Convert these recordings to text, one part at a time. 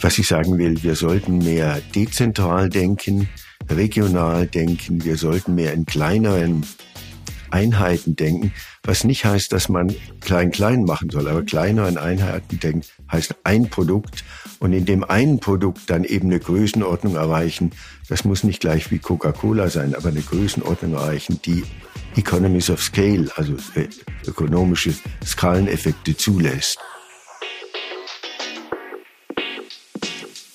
was ich sagen will, wir sollten mehr dezentral denken, regional denken, wir sollten mehr in kleineren Einheiten denken, was nicht heißt, dass man klein-klein machen soll, aber kleiner in Einheiten denken heißt ein Produkt und in dem einen Produkt dann eben eine Größenordnung erreichen. Das muss nicht gleich wie Coca-Cola sein, aber eine Größenordnung erreichen, die Economies of Scale, also äh, ökonomische Skaleneffekte zulässt.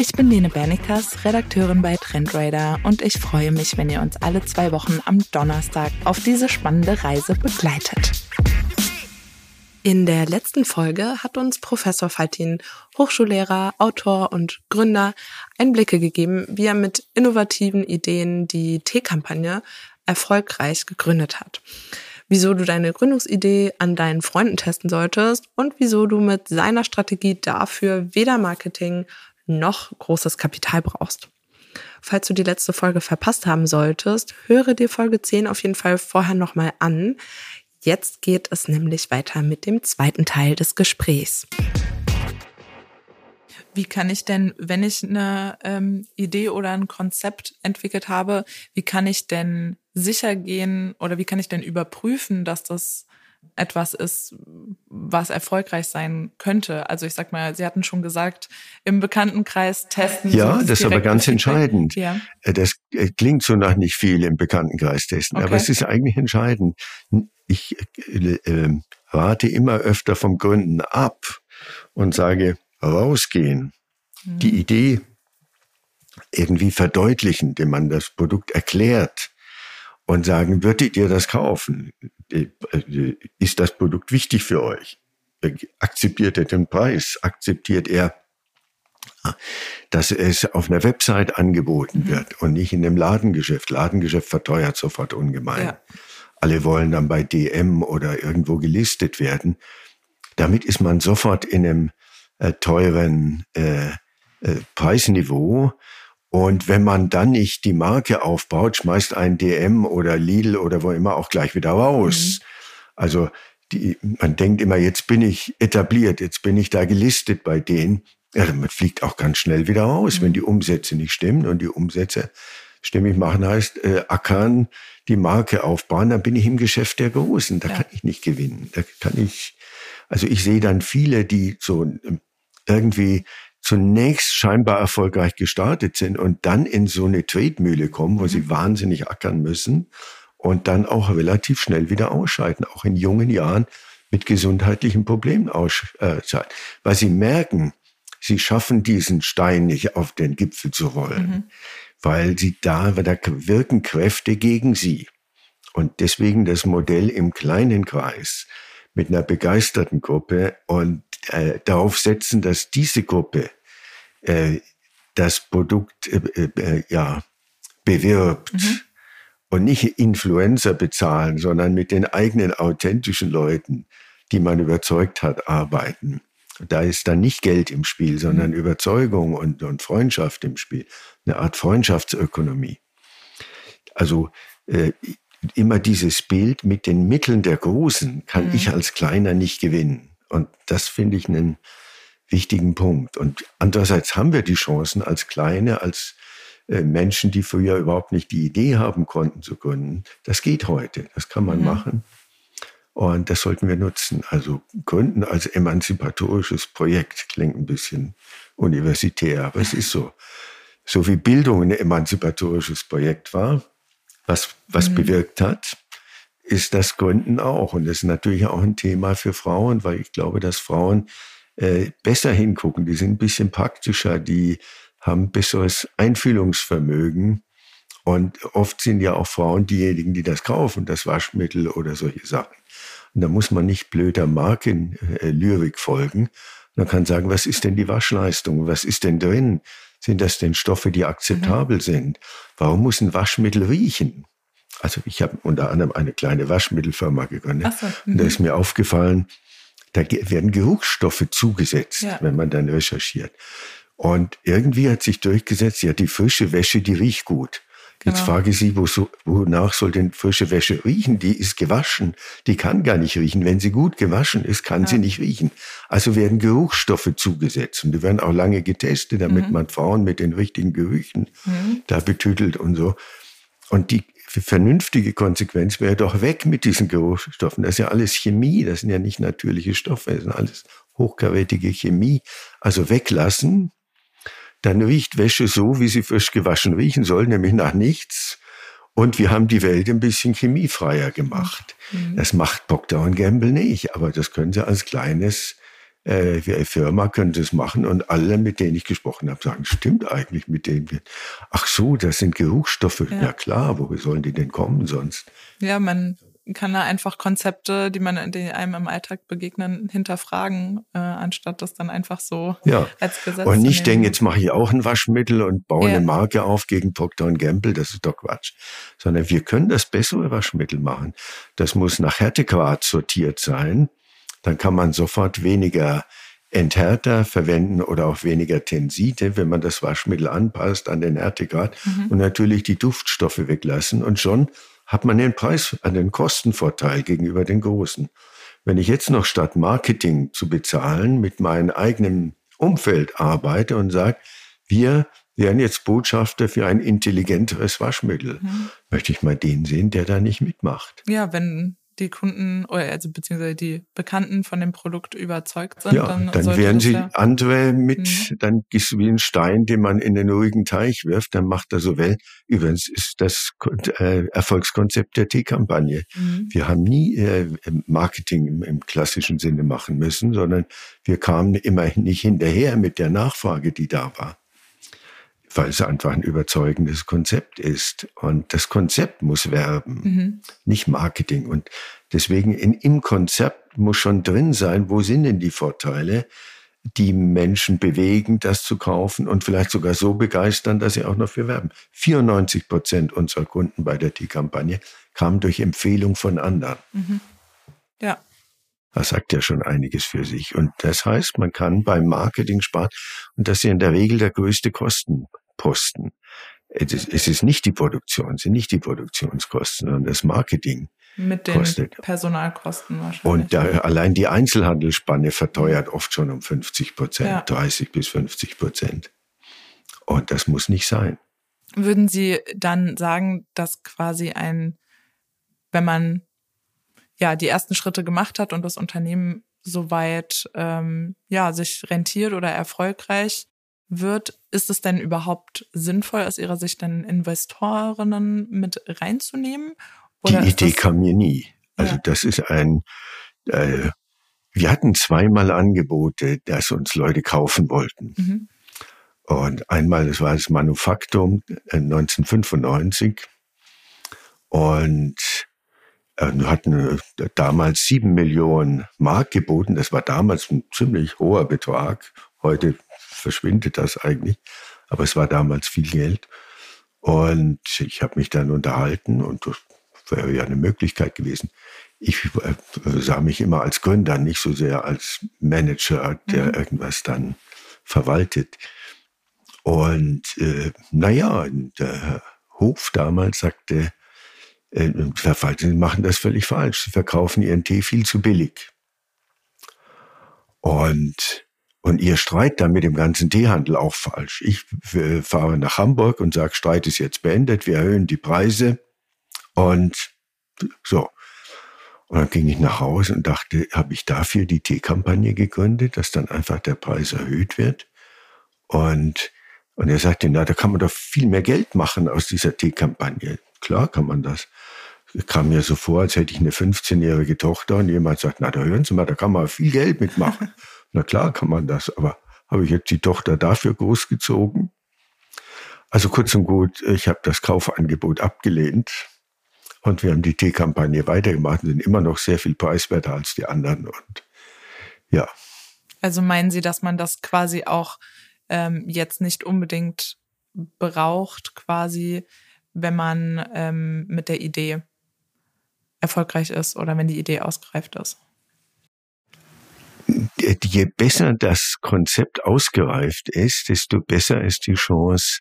Ich bin Lene Bernikas, Redakteurin bei Trendradar und ich freue mich, wenn ihr uns alle zwei Wochen am Donnerstag auf diese spannende Reise begleitet. In der letzten Folge hat uns Professor Faltin, Hochschullehrer, Autor und Gründer, Einblicke gegeben, wie er mit innovativen Ideen die Teekampagne erfolgreich gegründet hat. Wieso du deine Gründungsidee an deinen Freunden testen solltest und wieso du mit seiner Strategie dafür weder Marketing noch großes Kapital brauchst. Falls du die letzte Folge verpasst haben solltest, höre dir Folge 10 auf jeden Fall vorher nochmal an. Jetzt geht es nämlich weiter mit dem zweiten Teil des Gesprächs. Wie kann ich denn, wenn ich eine ähm, Idee oder ein Konzept entwickelt habe, wie kann ich denn sicher gehen oder wie kann ich denn überprüfen, dass das etwas ist, was erfolgreich sein könnte. Also ich sag mal, Sie hatten schon gesagt, im Bekanntenkreis testen. Ja, das ist aber ganz entscheidend. Ja. Äh, das äh, klingt so nach nicht viel im Bekanntenkreis testen, okay. aber es ist eigentlich entscheidend. Ich äh, äh, rate immer öfter vom Gründen ab und sage, rausgehen, mhm. die Idee irgendwie verdeutlichen, indem man das Produkt erklärt, und sagen, würdet ihr das kaufen? Äh, ist das Produkt wichtig für euch? Akzeptiert er den Preis? Akzeptiert er, dass es auf einer Website angeboten mhm. wird und nicht in einem Ladengeschäft? Ladengeschäft verteuert sofort ungemein. Ja. Alle wollen dann bei DM oder irgendwo gelistet werden. Damit ist man sofort in einem äh, teuren äh, äh, Preisniveau und wenn man dann nicht die Marke aufbaut, schmeißt ein DM oder Lidl oder wo immer auch gleich wieder raus. Mhm. Also die, man denkt immer, jetzt bin ich etabliert, jetzt bin ich da gelistet bei denen. Ja, man fliegt auch ganz schnell wieder raus, mhm. wenn die Umsätze nicht stimmen. Und die Umsätze stimmig machen heißt, äh, ackern, die Marke aufbauen, dann bin ich im Geschäft der Großen. Da ja. kann ich nicht gewinnen. Da kann ich, also ich sehe dann viele, die so ähm, irgendwie zunächst scheinbar erfolgreich gestartet sind und dann in so eine Tretmühle kommen, wo sie mhm. wahnsinnig ackern müssen und dann auch relativ schnell wieder ausscheiden, auch in jungen Jahren mit gesundheitlichen Problemen ausscheiden, äh, weil sie merken, sie schaffen diesen Stein nicht auf den Gipfel zu rollen, mhm. weil sie da, weil da wirken Kräfte gegen sie. Und deswegen das Modell im kleinen Kreis mit einer begeisterten Gruppe und äh, darauf setzen, dass diese Gruppe äh, das Produkt äh, äh, ja, bewirbt mhm. und nicht Influencer bezahlen, sondern mit den eigenen authentischen Leuten, die man überzeugt hat, arbeiten. Da ist dann nicht Geld im Spiel, sondern mhm. Überzeugung und, und Freundschaft im Spiel. Eine Art Freundschaftsökonomie. Also äh, immer dieses Bild mit den Mitteln der Großen kann mhm. ich als Kleiner nicht gewinnen. Und das finde ich einen wichtigen Punkt. Und andererseits haben wir die Chancen als Kleine, als äh, Menschen, die früher überhaupt nicht die Idee haben konnten zu gründen. Das geht heute, das kann man mhm. machen. Und das sollten wir nutzen. Also gründen als emanzipatorisches Projekt klingt ein bisschen universitär, aber es ist so. So wie Bildung ein emanzipatorisches Projekt war, was, was mhm. bewirkt hat, ist das Gründen auch. Und das ist natürlich auch ein Thema für Frauen, weil ich glaube, dass Frauen äh, besser hingucken. Die sind ein bisschen praktischer, die haben besseres Einfühlungsvermögen. Und oft sind ja auch Frauen diejenigen, die das kaufen, das Waschmittel oder solche Sachen. Und da muss man nicht blöder Markenlyrik äh, folgen. Man kann sagen, was ist denn die Waschleistung? Was ist denn drin? Sind das denn Stoffe, die akzeptabel mhm. sind? Warum muss ein Waschmittel riechen? Also ich habe unter anderem eine kleine Waschmittelfirma gegründet. So, und da ist mir aufgefallen, da werden Geruchsstoffe zugesetzt, ja. wenn man dann recherchiert. Und irgendwie hat sich durchgesetzt, ja, die frische Wäsche, die riecht gut. Jetzt genau. frage ich Sie, wo so, wonach soll denn frische Wäsche riechen? Die ist gewaschen. Die kann gar nicht riechen. Wenn sie gut gewaschen ist, kann ja. sie nicht riechen. Also werden Geruchsstoffe zugesetzt. Und die werden auch lange getestet, damit mhm. man Frauen mit den richtigen Gerüchen mhm. da betütelt und so. Und die vernünftige Konsequenz wäre doch weg mit diesen Geruchsstoffen. Das ist ja alles Chemie. Das sind ja nicht natürliche Stoffe. Das sind alles hochkarätige Chemie. Also weglassen dann riecht Wäsche so, wie sie frisch gewaschen riechen soll, nämlich nach nichts. Und wir haben die Welt ein bisschen chemiefreier gemacht. Mhm. Das macht Procter Gamble nicht, aber das können sie als kleines äh, Firma können das machen und alle, mit denen ich gesprochen habe, sagen, stimmt eigentlich mit denen wir. Ach so, das sind Geruchsstoffe. Ja, ja klar, woher sollen die denn kommen sonst? Ja, man kann da einfach Konzepte, die man, die einem im Alltag begegnen, hinterfragen, äh, anstatt das dann einfach so ja. als Gesetz Und nicht denken, jetzt mache ich auch ein Waschmittel und baue ja. eine Marke auf gegen Procter Gamble, das ist doch Quatsch. Sondern wir können das bessere Waschmittel machen. Das muss nach Härtegrad sortiert sein. Dann kann man sofort weniger Enthärter verwenden oder auch weniger Tenside, wenn man das Waschmittel anpasst an den Härtegrad mhm. und natürlich die Duftstoffe weglassen und schon hat man den Preis, den Kostenvorteil gegenüber den Großen. Wenn ich jetzt noch statt Marketing zu bezahlen mit meinem eigenen Umfeld arbeite und sage, wir werden jetzt Botschafter für ein intelligenteres Waschmittel, mhm. möchte ich mal den sehen, der da nicht mitmacht. Ja, wenn die Kunden oder also beziehungsweise die Bekannten von dem Produkt überzeugt sind, ja, dann, dann werden sie ja andere mit, mhm. dann ist wie ein Stein, den man in den ruhigen Teich wirft, dann macht er so well. Übrigens ist das äh, Erfolgskonzept der Teekampagne. Mhm. Wir haben nie äh, Marketing im, im klassischen Sinne machen müssen, sondern wir kamen immerhin nicht hinterher mit der Nachfrage, die da war weil es einfach ein überzeugendes Konzept ist. Und das Konzept muss werben, mhm. nicht Marketing. Und deswegen in, im Konzept muss schon drin sein, wo sind denn die Vorteile, die Menschen bewegen, das zu kaufen und vielleicht sogar so begeistern, dass sie auch noch für werben. 94 Prozent unserer Kunden bei der Tee-Kampagne kamen durch Empfehlung von anderen. Mhm. Ja. Das sagt ja schon einiges für sich. Und das heißt, man kann beim Marketing sparen. Und das ist in der Regel der größte Kostenposten. Es ist, es ist nicht die Produktion, es sind nicht die Produktionskosten, sondern das Marketing. Mit den kostet. Personalkosten wahrscheinlich. Und da, allein die Einzelhandelsspanne verteuert oft schon um 50 Prozent, ja. 30 bis 50 Prozent. Und das muss nicht sein. Würden Sie dann sagen, dass quasi ein, wenn man ja die ersten Schritte gemacht hat und das Unternehmen soweit ähm, ja sich rentiert oder erfolgreich wird, ist es denn überhaupt sinnvoll aus Ihrer Sicht dann Investorinnen mit reinzunehmen? Oder die Idee kam mir nie. Also ja. das ist ein äh, wir hatten zweimal Angebote, dass uns Leute kaufen wollten. Mhm. Und einmal, das war das Manufaktum 1995. Äh, und wir hatten äh, damals sieben Millionen Mark geboten. Das war damals ein ziemlich hoher Betrag. Heute verschwindet das eigentlich. Aber es war damals viel Geld. Und ich habe mich dann unterhalten und das wäre ja eine Möglichkeit gewesen. Ich äh, sah mich immer als Gründer, nicht so sehr als Manager, der mhm. irgendwas dann verwaltet. Und äh, naja, der Hof damals sagte, äh, Sie machen das völlig falsch. Sie verkaufen ihren Tee viel zu billig. Und, und ihr Streit dann mit dem ganzen Teehandel auch falsch. Ich äh, fahre nach Hamburg und sage, Streit ist jetzt beendet, wir erhöhen die Preise. Und so. Und dann ging ich nach Hause und dachte, habe ich dafür die Teekampagne gegründet, dass dann einfach der Preis erhöht wird? Und, und er sagte, na, da kann man doch viel mehr Geld machen aus dieser Teekampagne. Klar kann man das. Es kam mir so vor, als hätte ich eine 15-jährige Tochter und jemand sagt, na, da hören Sie mal, da kann man viel Geld mitmachen. na klar kann man das, aber habe ich jetzt die Tochter dafür großgezogen? Also kurz und gut, ich habe das Kaufangebot abgelehnt und wir haben die Teekampagne weitergemacht und sind immer noch sehr viel preiswerter als die anderen und ja. Also meinen Sie, dass man das quasi auch ähm, jetzt nicht unbedingt braucht, quasi wenn man ähm, mit der Idee erfolgreich ist oder wenn die Idee ausgereift ist? Je besser das Konzept ausgereift ist, desto besser ist die Chance,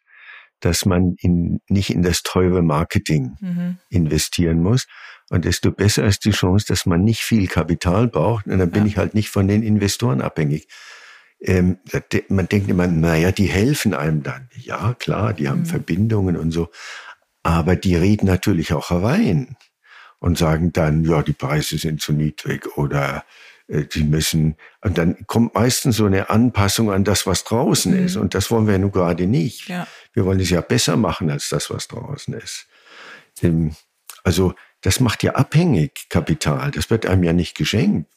dass man in, nicht in das teure Marketing mhm. investieren muss. Und desto besser ist die Chance, dass man nicht viel Kapital braucht. Und dann bin ich halt nicht von den Investoren abhängig. Ähm, man denkt immer, naja, die helfen einem dann. Ja, klar, die haben mhm. Verbindungen und so. Aber die reden natürlich auch herein und sagen dann, ja, die Preise sind zu niedrig oder äh, die müssen, und dann kommt meistens so eine Anpassung an das, was draußen mhm. ist. Und das wollen wir ja nun gerade nicht. Ja. Wir wollen es ja besser machen als das, was draußen ist. Also, das macht ja abhängig Kapital. Das wird einem ja nicht geschenkt.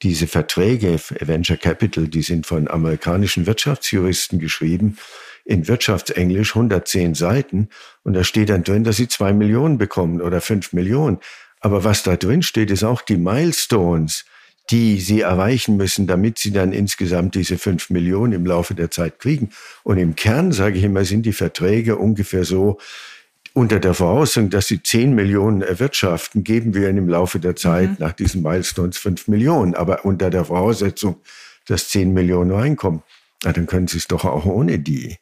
Diese Verträge, Venture Capital, die sind von amerikanischen Wirtschaftsjuristen geschrieben, in Wirtschaftsenglisch 110 Seiten. Und da steht dann drin, dass sie zwei Millionen bekommen oder fünf Millionen. Aber was da drin steht, ist auch die Milestones, die sie erreichen müssen, damit sie dann insgesamt diese fünf Millionen im Laufe der Zeit kriegen. Und im Kern, sage ich immer, sind die Verträge ungefähr so, unter der Voraussetzung, dass sie zehn Millionen erwirtschaften, geben wir ihnen im Laufe der Zeit mhm. nach diesen Milestones fünf Millionen. Aber unter der Voraussetzung, dass zehn Millionen reinkommen, na, dann können sie es doch auch ohne die.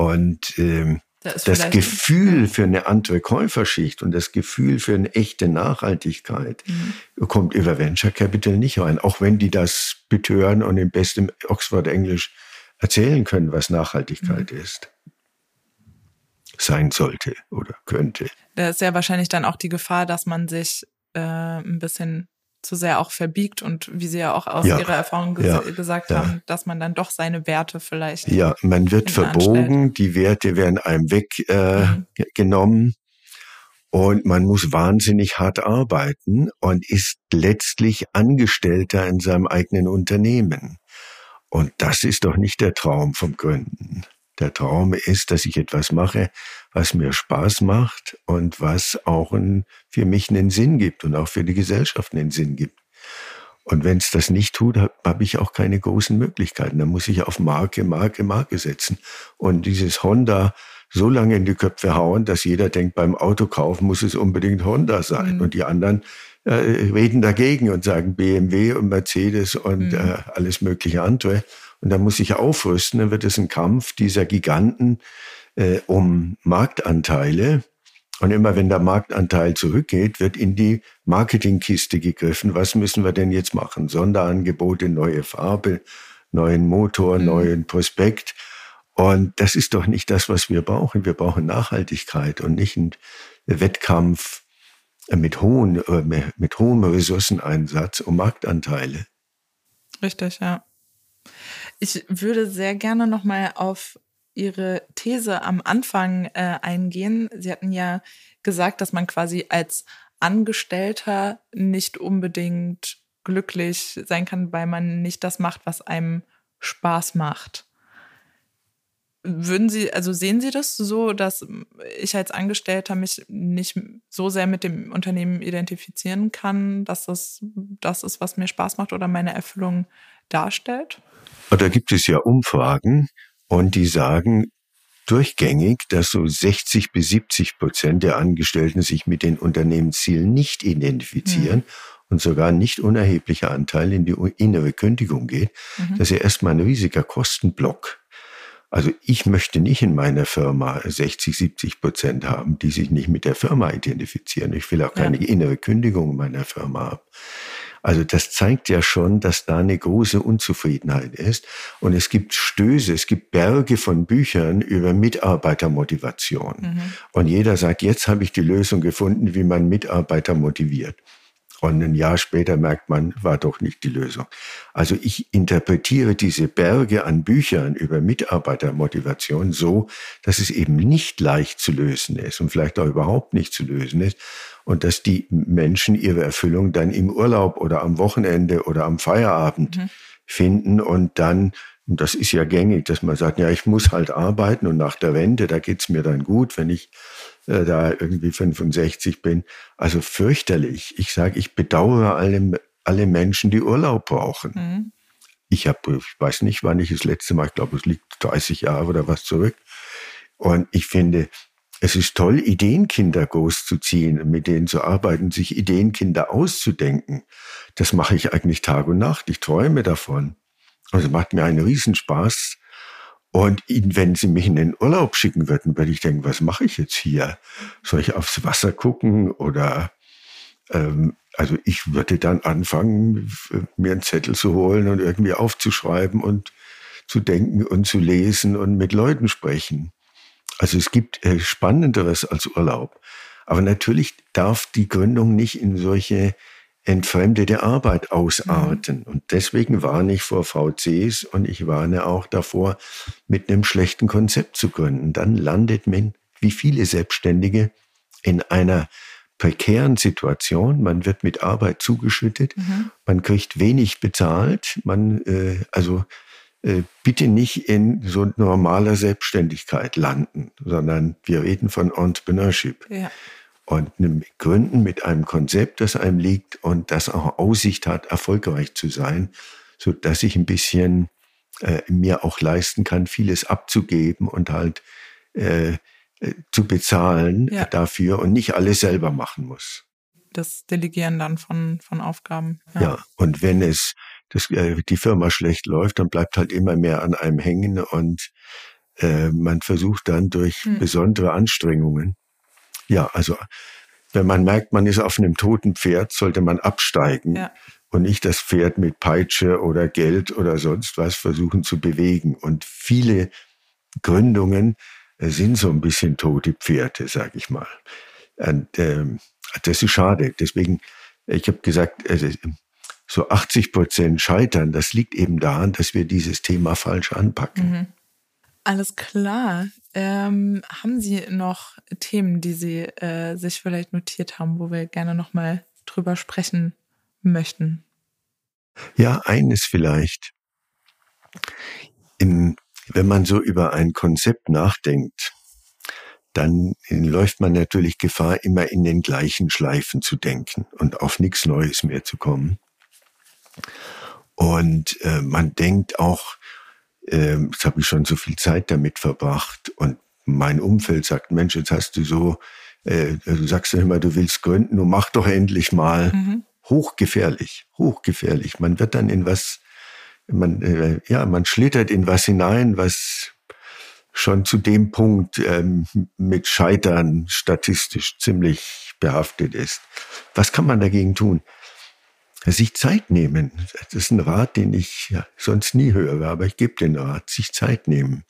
Und ähm, das, das Gefühl für eine andere Käuferschicht und das Gefühl für eine echte Nachhaltigkeit mhm. kommt über Venture Capital nicht rein, auch wenn die das betören und im besten Oxford-Englisch erzählen können, was Nachhaltigkeit mhm. ist. Sein sollte oder könnte. Da ist ja wahrscheinlich dann auch die Gefahr, dass man sich äh, ein bisschen zu sehr auch verbiegt und wie Sie ja auch aus ja, Ihrer Erfahrung ges ja, gesagt ja. haben, dass man dann doch seine Werte vielleicht. Ja, man wird verbogen, anstellt. die Werte werden einem weggenommen äh, mhm. und man muss wahnsinnig hart arbeiten und ist letztlich Angestellter in seinem eigenen Unternehmen. Und das ist doch nicht der Traum vom Gründen. Der Traum ist, dass ich etwas mache, was mir Spaß macht und was auch ein, für mich einen Sinn gibt und auch für die Gesellschaft einen Sinn gibt. Und wenn es das nicht tut, habe hab ich auch keine großen Möglichkeiten. Da muss ich auf Marke, Marke, Marke setzen. Und dieses Honda so lange in die Köpfe hauen, dass jeder denkt, beim Autokauf muss es unbedingt Honda sein. Mhm. Und die anderen äh, reden dagegen und sagen BMW und Mercedes und mhm. äh, alles mögliche andere. Und da muss ich aufrüsten. Dann wird es ein Kampf dieser Giganten, äh, um Marktanteile. Und immer wenn der Marktanteil zurückgeht, wird in die Marketingkiste gegriffen. Was müssen wir denn jetzt machen? Sonderangebote, neue Farbe, neuen Motor, mhm. neuen Prospekt. Und das ist doch nicht das, was wir brauchen. Wir brauchen Nachhaltigkeit und nicht einen Wettkampf mit, hohen, äh, mit hohem Ressourceneinsatz um Marktanteile. Richtig, ja. Ich würde sehr gerne nochmal auf Ihre These am Anfang äh, eingehen. Sie hatten ja gesagt, dass man quasi als Angestellter nicht unbedingt glücklich sein kann, weil man nicht das macht, was einem Spaß macht. Würden Sie, also sehen Sie das so, dass ich als Angestellter mich nicht so sehr mit dem Unternehmen identifizieren kann, dass das das ist, was mir Spaß macht oder meine Erfüllung darstellt? Da gibt es ja Umfragen, und die sagen durchgängig, dass so 60 bis 70 Prozent der Angestellten sich mit den Unternehmenszielen nicht identifizieren mhm. und sogar nicht unerheblicher Anteil in die innere Kündigung geht. Mhm. Das ist ja erstmal ein riesiger Kostenblock. Also ich möchte nicht in meiner Firma 60, 70 Prozent haben, die sich nicht mit der Firma identifizieren. Ich will auch keine ja. innere Kündigung in meiner Firma haben. Also das zeigt ja schon, dass da eine große Unzufriedenheit ist. Und es gibt Stöße, es gibt Berge von Büchern über Mitarbeitermotivation. Mhm. Und jeder sagt, jetzt habe ich die Lösung gefunden, wie man Mitarbeiter motiviert. Und ein Jahr später merkt man, war doch nicht die Lösung. Also ich interpretiere diese Berge an Büchern über Mitarbeitermotivation so, dass es eben nicht leicht zu lösen ist und vielleicht auch überhaupt nicht zu lösen ist, und dass die Menschen ihre Erfüllung dann im Urlaub oder am Wochenende oder am Feierabend mhm. finden und dann, und das ist ja gängig, dass man sagt, ja, ich muss halt arbeiten und nach der Rente, da geht's mir dann gut, wenn ich äh, da irgendwie 65 bin. Also fürchterlich. Ich sage, ich bedauere alle, alle Menschen, die Urlaub brauchen. Mhm. Ich habe, ich weiß nicht, wann ich das letzte Mal, ich glaube, es liegt 30 Jahre oder was zurück. Und ich finde, es ist toll, Ideenkinder großzuziehen, mit denen zu arbeiten, sich Ideenkinder auszudenken. Das mache ich eigentlich Tag und Nacht. Ich träume davon. Also macht mir einen Riesenspaß. Und wenn sie mich in den Urlaub schicken würden, würde ich denken, was mache ich jetzt hier? Soll ich aufs Wasser gucken oder ähm, also ich würde dann anfangen, mir einen Zettel zu holen und irgendwie aufzuschreiben und zu denken und zu lesen und mit Leuten sprechen. Also es gibt äh, Spannenderes als Urlaub. Aber natürlich darf die Gründung nicht in solche entfremdete Arbeit ausarten. Mhm. Und deswegen warne ich vor VCs und ich warne auch davor, mit einem schlechten Konzept zu gründen. Dann landet man, wie viele Selbstständige, in einer prekären Situation. Man wird mit Arbeit zugeschüttet, mhm. man kriegt wenig bezahlt, man, äh, also äh, bitte nicht in so normaler Selbstständigkeit landen, sondern wir reden von Entrepreneurship. Ja. Und einem Gründen mit einem Konzept, das einem liegt und das auch Aussicht hat, erfolgreich zu sein, so dass ich ein bisschen äh, mir auch leisten kann, vieles abzugeben und halt äh, äh zu bezahlen ja. dafür und nicht alles selber machen muss. Das Delegieren dann von, von Aufgaben. Ja. ja, und wenn es das, äh, die Firma schlecht läuft, dann bleibt halt immer mehr an einem hängen und äh, man versucht dann durch hm. besondere Anstrengungen, ja, also wenn man merkt, man ist auf einem toten Pferd, sollte man absteigen ja. und nicht das Pferd mit Peitsche oder Geld oder sonst was versuchen zu bewegen. Und viele Gründungen äh, sind so ein bisschen tote Pferde, sag ich mal. Und, ähm, das ist schade. Deswegen, ich habe gesagt, also, so 80 Prozent scheitern, das liegt eben daran, dass wir dieses Thema falsch anpacken. Mhm. Alles klar. Ähm, haben Sie noch Themen, die Sie äh, sich vielleicht notiert haben, wo wir gerne nochmal drüber sprechen möchten? Ja, eines vielleicht. Im, wenn man so über ein Konzept nachdenkt, dann läuft man natürlich Gefahr, immer in den gleichen Schleifen zu denken und auf nichts Neues mehr zu kommen. Und äh, man denkt auch, äh, jetzt habe ich schon so viel Zeit damit verbracht und mein Umfeld sagt, Mensch, jetzt hast du so, äh, du sagst ja immer, du willst gründen, du mach doch endlich mal. Mhm. Hochgefährlich, hochgefährlich. Man wird dann in was, man, äh, ja, man schlittert in was hinein, was schon zu dem Punkt ähm, mit Scheitern statistisch ziemlich behaftet ist. Was kann man dagegen tun? Sich Zeit nehmen. Das ist ein Rat, den ich sonst nie höre, aber ich gebe den Rat, sich Zeit nehmen.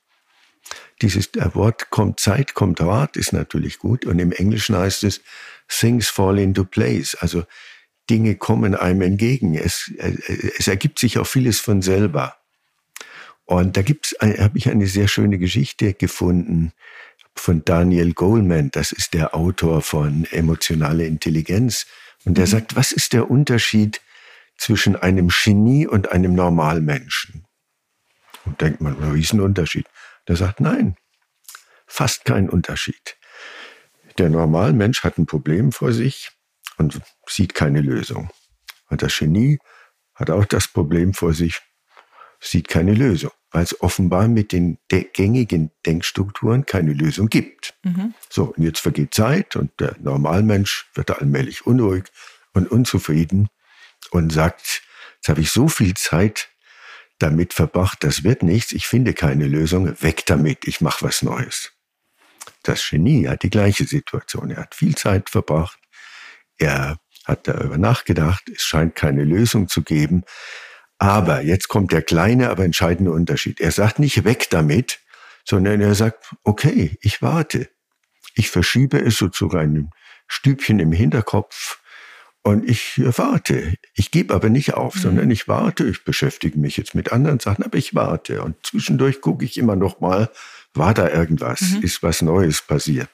Dieses Wort kommt Zeit, kommt Rat ist natürlich gut und im Englischen heißt es things fall into place, also Dinge kommen einem entgegen. Es, es ergibt sich auch vieles von selber. Und da gibt's, habe ich eine sehr schöne Geschichte gefunden von Daniel Goleman. Das ist der Autor von Emotionale Intelligenz. Und er mhm. sagt, was ist der Unterschied zwischen einem Genie und einem Normalmenschen? Und denkt man, ein Riesenunterschied. Der sagt, nein, fast kein Unterschied. Der Normalmensch hat ein Problem vor sich und sieht keine Lösung. Und das Genie hat auch das Problem vor sich, sieht keine Lösung, weil es offenbar mit den de gängigen Denkstrukturen keine Lösung gibt. Mhm. So, und jetzt vergeht Zeit und der Normalmensch wird allmählich unruhig und unzufrieden und sagt, jetzt habe ich so viel Zeit damit verbracht, das wird nichts, ich finde keine Lösung, weg damit, ich mache was Neues. Das Genie hat die gleiche Situation. Er hat viel Zeit verbracht, er hat darüber nachgedacht, es scheint keine Lösung zu geben, aber jetzt kommt der kleine, aber entscheidende Unterschied. Er sagt nicht weg damit, sondern er sagt, okay, ich warte. Ich verschiebe es so zu einem Stübchen im Hinterkopf und ich warte. Ich gebe aber nicht auf, mhm. sondern ich warte. Ich beschäftige mich jetzt mit anderen Sachen, aber ich warte. Und zwischendurch gucke ich immer noch mal, war da irgendwas? Mhm. Ist was Neues passiert?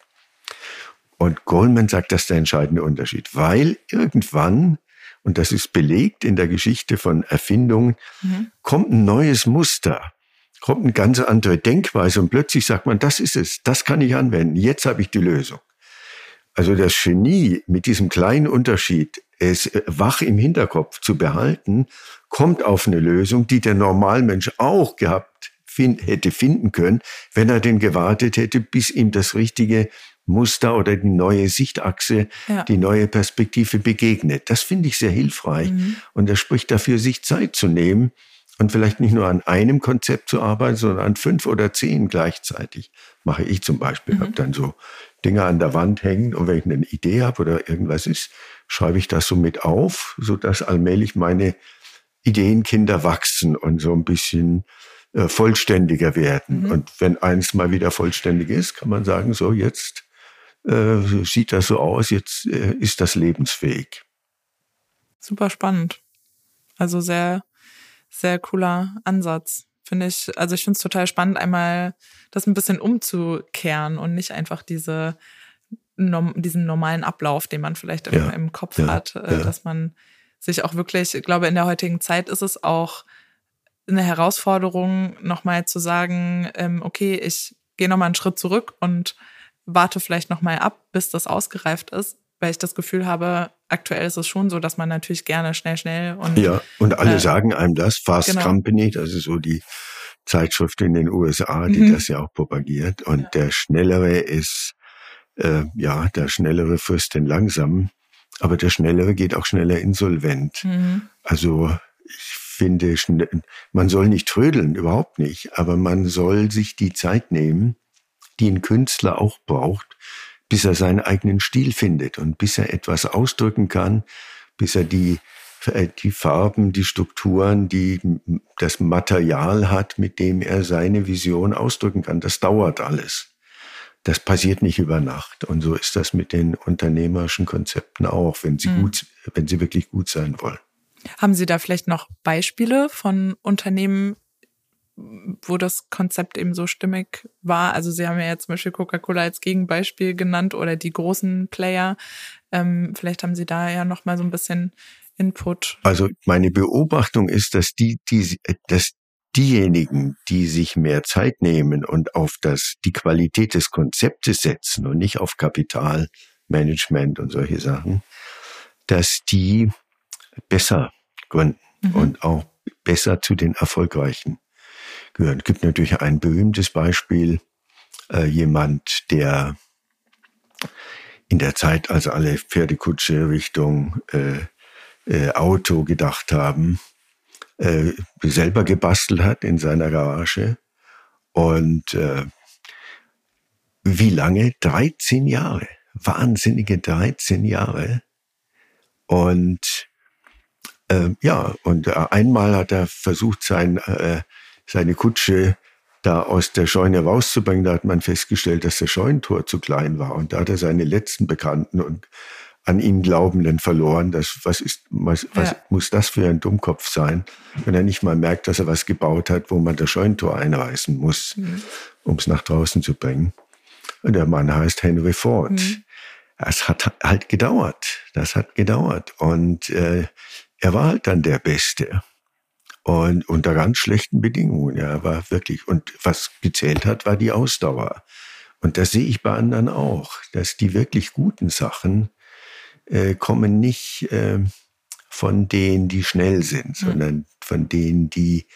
Und Goldman sagt, das ist der entscheidende Unterschied, weil irgendwann und das ist belegt in der Geschichte von Erfindungen, mhm. kommt ein neues Muster, kommt eine ganz andere Denkweise und plötzlich sagt man, das ist es, das kann ich anwenden, jetzt habe ich die Lösung. Also das Genie mit diesem kleinen Unterschied, es wach im Hinterkopf zu behalten, kommt auf eine Lösung, die der Normalmensch auch gehabt find, hätte finden können, wenn er denn gewartet hätte, bis ihm das richtige Muster oder die neue Sichtachse, ja. die neue Perspektive begegnet. Das finde ich sehr hilfreich. Mhm. Und er spricht dafür, sich Zeit zu nehmen und vielleicht nicht nur an einem Konzept zu arbeiten, sondern an fünf oder zehn gleichzeitig. Mache ich zum Beispiel. Mhm. Habe dann so Dinge an der Wand hängen und wenn ich eine Idee habe oder irgendwas ist, schreibe ich das so mit auf, sodass allmählich meine Ideenkinder wachsen und so ein bisschen äh, vollständiger werden. Mhm. Und wenn eins mal wieder vollständig ist, kann man sagen, so jetzt äh, sieht das so aus, jetzt äh, ist das lebensfähig. Super spannend. Also sehr, sehr cooler Ansatz. Finde ich, also ich finde es total spannend, einmal das ein bisschen umzukehren und nicht einfach diese diesen normalen Ablauf, den man vielleicht ja, im, Kopf ja, hat, äh, ja. dass man sich auch wirklich, ich glaube, in der heutigen Zeit ist es auch eine Herausforderung, nochmal zu sagen, ähm, okay, ich gehe nochmal einen Schritt zurück und warte vielleicht nochmal ab, bis das ausgereift ist, weil ich das Gefühl habe, aktuell ist es schon so, dass man natürlich gerne schnell, schnell und. Ja, und alle äh, sagen einem das, Fast genau. Company, das ist so die Zeitschrift in den USA, die mhm. das ja auch propagiert. Und ja. der Schnellere ist, äh, ja, der Schnellere frisst den Langsamen, aber der Schnellere geht auch schneller insolvent. Mhm. Also ich finde, man soll nicht trödeln, überhaupt nicht, aber man soll sich die Zeit nehmen, die ein Künstler auch braucht, bis er seinen eigenen Stil findet und bis er etwas ausdrücken kann, bis er die, äh, die Farben, die Strukturen, die, das Material hat, mit dem er seine Vision ausdrücken kann. Das dauert alles. Das passiert nicht über Nacht. Und so ist das mit den unternehmerischen Konzepten auch, wenn sie mhm. gut, wenn sie wirklich gut sein wollen. Haben Sie da vielleicht noch Beispiele von Unternehmen, wo das Konzept eben so stimmig war. Also Sie haben ja zum Beispiel Coca-Cola als Gegenbeispiel genannt oder die großen Player. Ähm, vielleicht haben Sie da ja noch mal so ein bisschen Input. Also meine Beobachtung ist, dass die, die, dass diejenigen, die sich mehr Zeit nehmen und auf das, die Qualität des Konzeptes setzen und nicht auf Kapitalmanagement und solche Sachen, dass die besser gründen mhm. und auch besser zu den Erfolgreichen gehören. Es gibt natürlich ein berühmtes Beispiel, äh, jemand, der in der Zeit, als alle Pferdekutsche Richtung äh, äh, Auto gedacht haben, äh, selber gebastelt hat in seiner Garage. Und äh, wie lange? 13 Jahre. Wahnsinnige 13 Jahre. Und äh, ja, und äh, einmal hat er versucht, sein äh, seine Kutsche da aus der Scheune rauszubringen. Da hat man festgestellt, dass das Scheunentor zu klein war. Und da hat er seine letzten Bekannten und an ihn Glaubenden verloren. Das, was ist, was, was ja. muss das für ein Dummkopf sein, wenn er nicht mal merkt, dass er was gebaut hat, wo man das Scheunentor einreißen muss, mhm. um es nach draußen zu bringen. Und der Mann heißt Henry Ford. Mhm. Es hat halt gedauert. Das hat gedauert. Und äh, er war halt dann der Beste. Und unter ganz schlechten Bedingungen, ja, war wirklich. Und was gezählt hat, war die Ausdauer. Und das sehe ich bei anderen auch, dass die wirklich guten Sachen äh, kommen nicht äh, von denen, die schnell sind, mhm. sondern von denen, die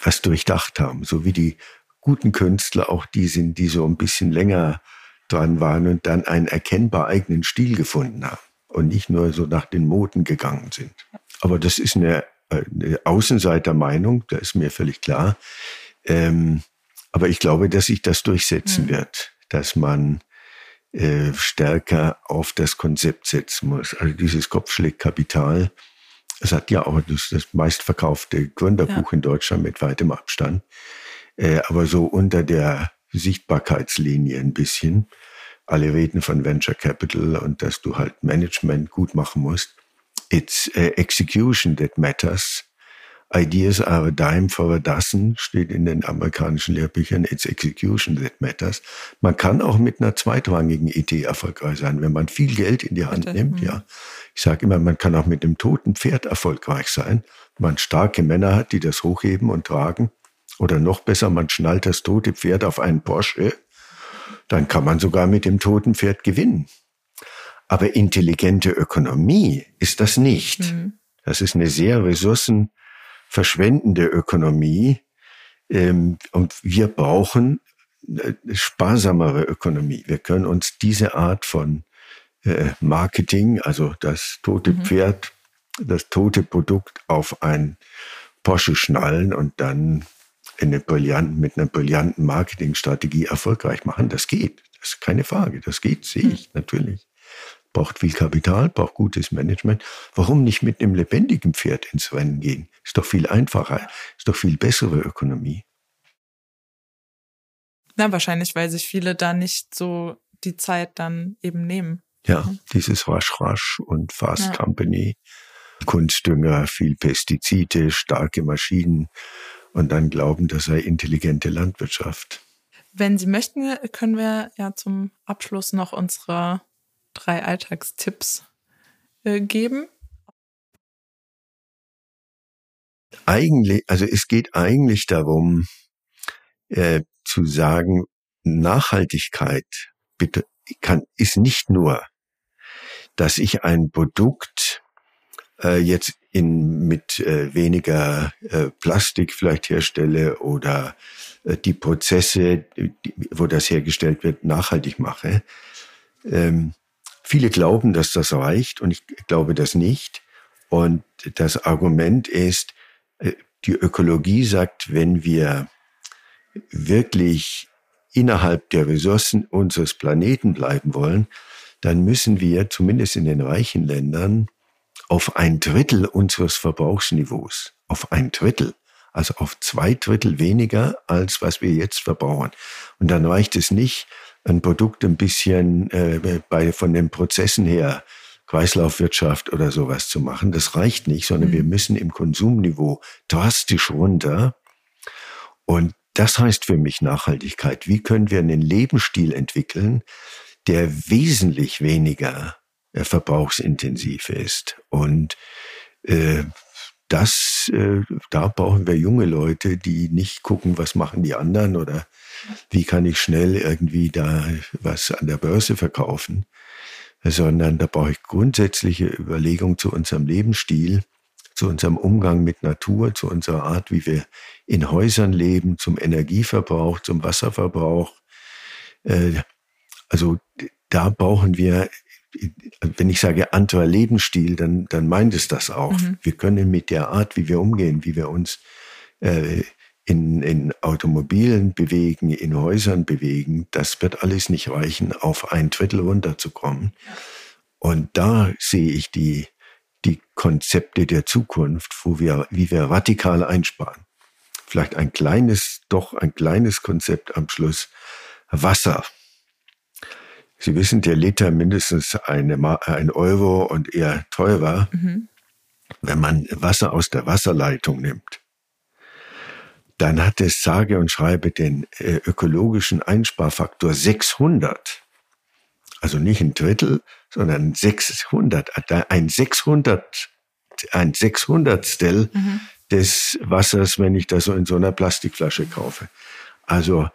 was durchdacht haben. So wie die guten Künstler auch die sind, die so ein bisschen länger dran waren und dann einen erkennbar eigenen Stil gefunden haben und nicht nur so nach den Moden gegangen sind. Aber das ist eine eine Außenseitermeinung, da ist mir völlig klar. Ähm, aber ich glaube, dass sich das durchsetzen mhm. wird, dass man äh, stärker auf das Konzept setzen muss. Also dieses Kopfschlägkapital, es hat ja auch das, das meistverkaufte Gründerbuch ja. in Deutschland mit weitem Abstand, äh, aber so unter der Sichtbarkeitslinie ein bisschen. Alle reden von Venture Capital und dass du halt Management gut machen musst. It's uh, execution that matters. Ideas are a dime for a dozen, steht in den amerikanischen Lehrbüchern. It's execution that matters. Man kann auch mit einer zweitrangigen Idee erfolgreich sein, wenn man viel Geld in die Hand Bitte. nimmt. Mhm. Ja, ich sage immer, man kann auch mit dem toten Pferd erfolgreich sein. Man starke Männer hat, die das hochheben und tragen. Oder noch besser, man schnallt das tote Pferd auf einen Porsche. Dann kann man sogar mit dem toten Pferd gewinnen. Aber intelligente Ökonomie ist das nicht. Mhm. Das ist eine sehr ressourcenverschwendende Ökonomie. Ähm, und wir brauchen äh, sparsamere Ökonomie. Wir können uns diese Art von äh, Marketing, also das tote mhm. Pferd, das tote Produkt auf ein Porsche schnallen und dann eine brillanten, mit einer brillanten Marketingstrategie erfolgreich machen. Das geht. Das ist keine Frage. Das geht, sehe ich mhm. natürlich. Braucht viel Kapital, braucht gutes Management. Warum nicht mit einem lebendigen Pferd ins Rennen gehen? Ist doch viel einfacher, ist doch viel bessere Ökonomie. Na, wahrscheinlich, weil sich viele da nicht so die Zeit dann eben nehmen. Ja, mhm. dieses Rasch Rasch und Fast ja. Company, Kunstdünger, viel Pestizide, starke Maschinen und dann glauben, das sei intelligente Landwirtschaft. Wenn Sie möchten, können wir ja zum Abschluss noch unsere drei Alltagstipps äh, geben. Eigentlich, also es geht eigentlich darum, äh, zu sagen, Nachhaltigkeit bitte kann, ist nicht nur, dass ich ein Produkt äh, jetzt in, mit äh, weniger äh, Plastik vielleicht herstelle oder äh, die Prozesse, die, wo das hergestellt wird, nachhaltig mache. Ähm, viele glauben, dass das reicht und ich glaube das nicht. Und das Argument ist, äh, die Ökologie sagt, wenn wir wirklich innerhalb der Ressourcen unseres Planeten bleiben wollen, dann müssen wir zumindest in den reichen Ländern auf ein Drittel unseres Verbrauchsniveaus, auf ein Drittel, also auf zwei Drittel weniger, als was wir jetzt verbrauchen. Und dann reicht es nicht, ein Produkt ein bisschen äh, bei, von den Prozessen her, Kreislaufwirtschaft oder sowas zu machen. Das reicht nicht, sondern mhm. wir müssen im Konsumniveau drastisch runter. Und das heißt für mich Nachhaltigkeit. Wie können wir einen Lebensstil entwickeln, der wesentlich weniger verbrauchsintensiv ist? Und äh, das, äh, da brauchen wir junge Leute, die nicht gucken, was machen die anderen oder wie kann ich schnell irgendwie da was an der Börse verkaufen, sondern da brauche ich grundsätzliche Überlegungen zu unserem Lebensstil zu unserem Umgang mit Natur, zu unserer Art, wie wir in Häusern leben, zum Energieverbrauch, zum Wasserverbrauch. Äh, also da brauchen wir, wenn ich sage anderer Lebensstil, dann, dann meint es das auch. Mhm. Wir können mit der Art, wie wir umgehen, wie wir uns äh, in, in Automobilen bewegen, in Häusern bewegen, das wird alles nicht reichen, auf ein Drittel runterzukommen. Und da sehe ich die, die Konzepte der Zukunft, wo wir, wie wir radikal einsparen. Vielleicht ein kleines, doch ein kleines Konzept am Schluss. Wasser. Sie wissen, der Liter mindestens eine, ein Euro und eher teurer, mhm. wenn man Wasser aus der Wasserleitung nimmt. Dann hat es sage und schreibe den äh, ökologischen Einsparfaktor 600. Also nicht ein Drittel, sondern 600, ein 600, ein 600stel mhm. des Wassers, wenn ich das so in so einer Plastikflasche kaufe. Also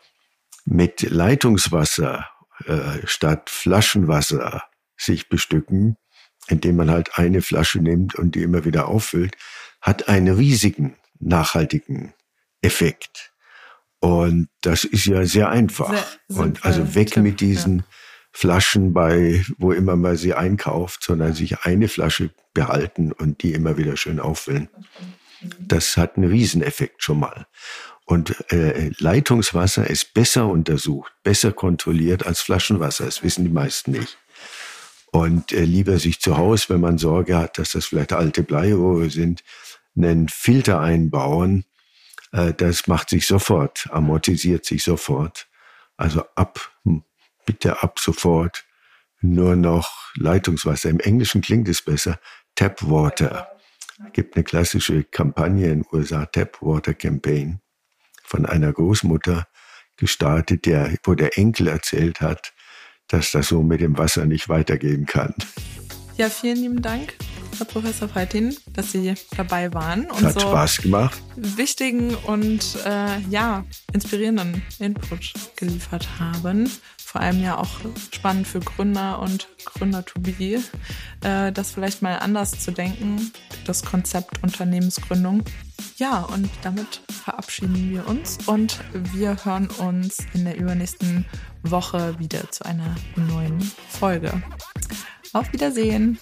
mit Leitungswasser äh, statt Flaschenwasser sich bestücken, indem man halt eine Flasche nimmt und die immer wieder auffüllt, hat einen riesigen nachhaltigen Effekt. Und das ist ja sehr einfach. Sehr und also weg Tipp, mit diesen ja. Flaschen bei, wo immer man sie einkauft, sondern sich eine Flasche behalten und die immer wieder schön auffüllen. Das hat einen Rieseneffekt schon mal. Und äh, Leitungswasser ist besser untersucht, besser kontrolliert als Flaschenwasser. Das wissen die meisten nicht. Und äh, lieber sich zu Hause, wenn man Sorge hat, dass das vielleicht alte Bleirohre sind, einen Filter einbauen. Äh, das macht sich sofort, amortisiert sich sofort. Also ab hm, bitte ab sofort nur noch Leitungswasser. Im Englischen klingt es besser. Tap Water. Es gibt eine klassische Kampagne in den USA, Tap Water Campaign, von einer Großmutter gestartet, der, wo der Enkel erzählt hat, dass das so mit dem Wasser nicht weitergehen kann. Ja, vielen lieben Dank Herr Professor Freitin, dass Sie dabei waren und Hat so Spaß gemacht. wichtigen und äh, ja inspirierenden Input geliefert haben. Vor allem ja auch spannend für Gründer und Gründer-to-be, äh, das vielleicht mal anders zu denken, das Konzept Unternehmensgründung. Ja, und damit verabschieden wir uns und wir hören uns in der übernächsten Woche wieder zu einer neuen Folge. Auf Wiedersehen!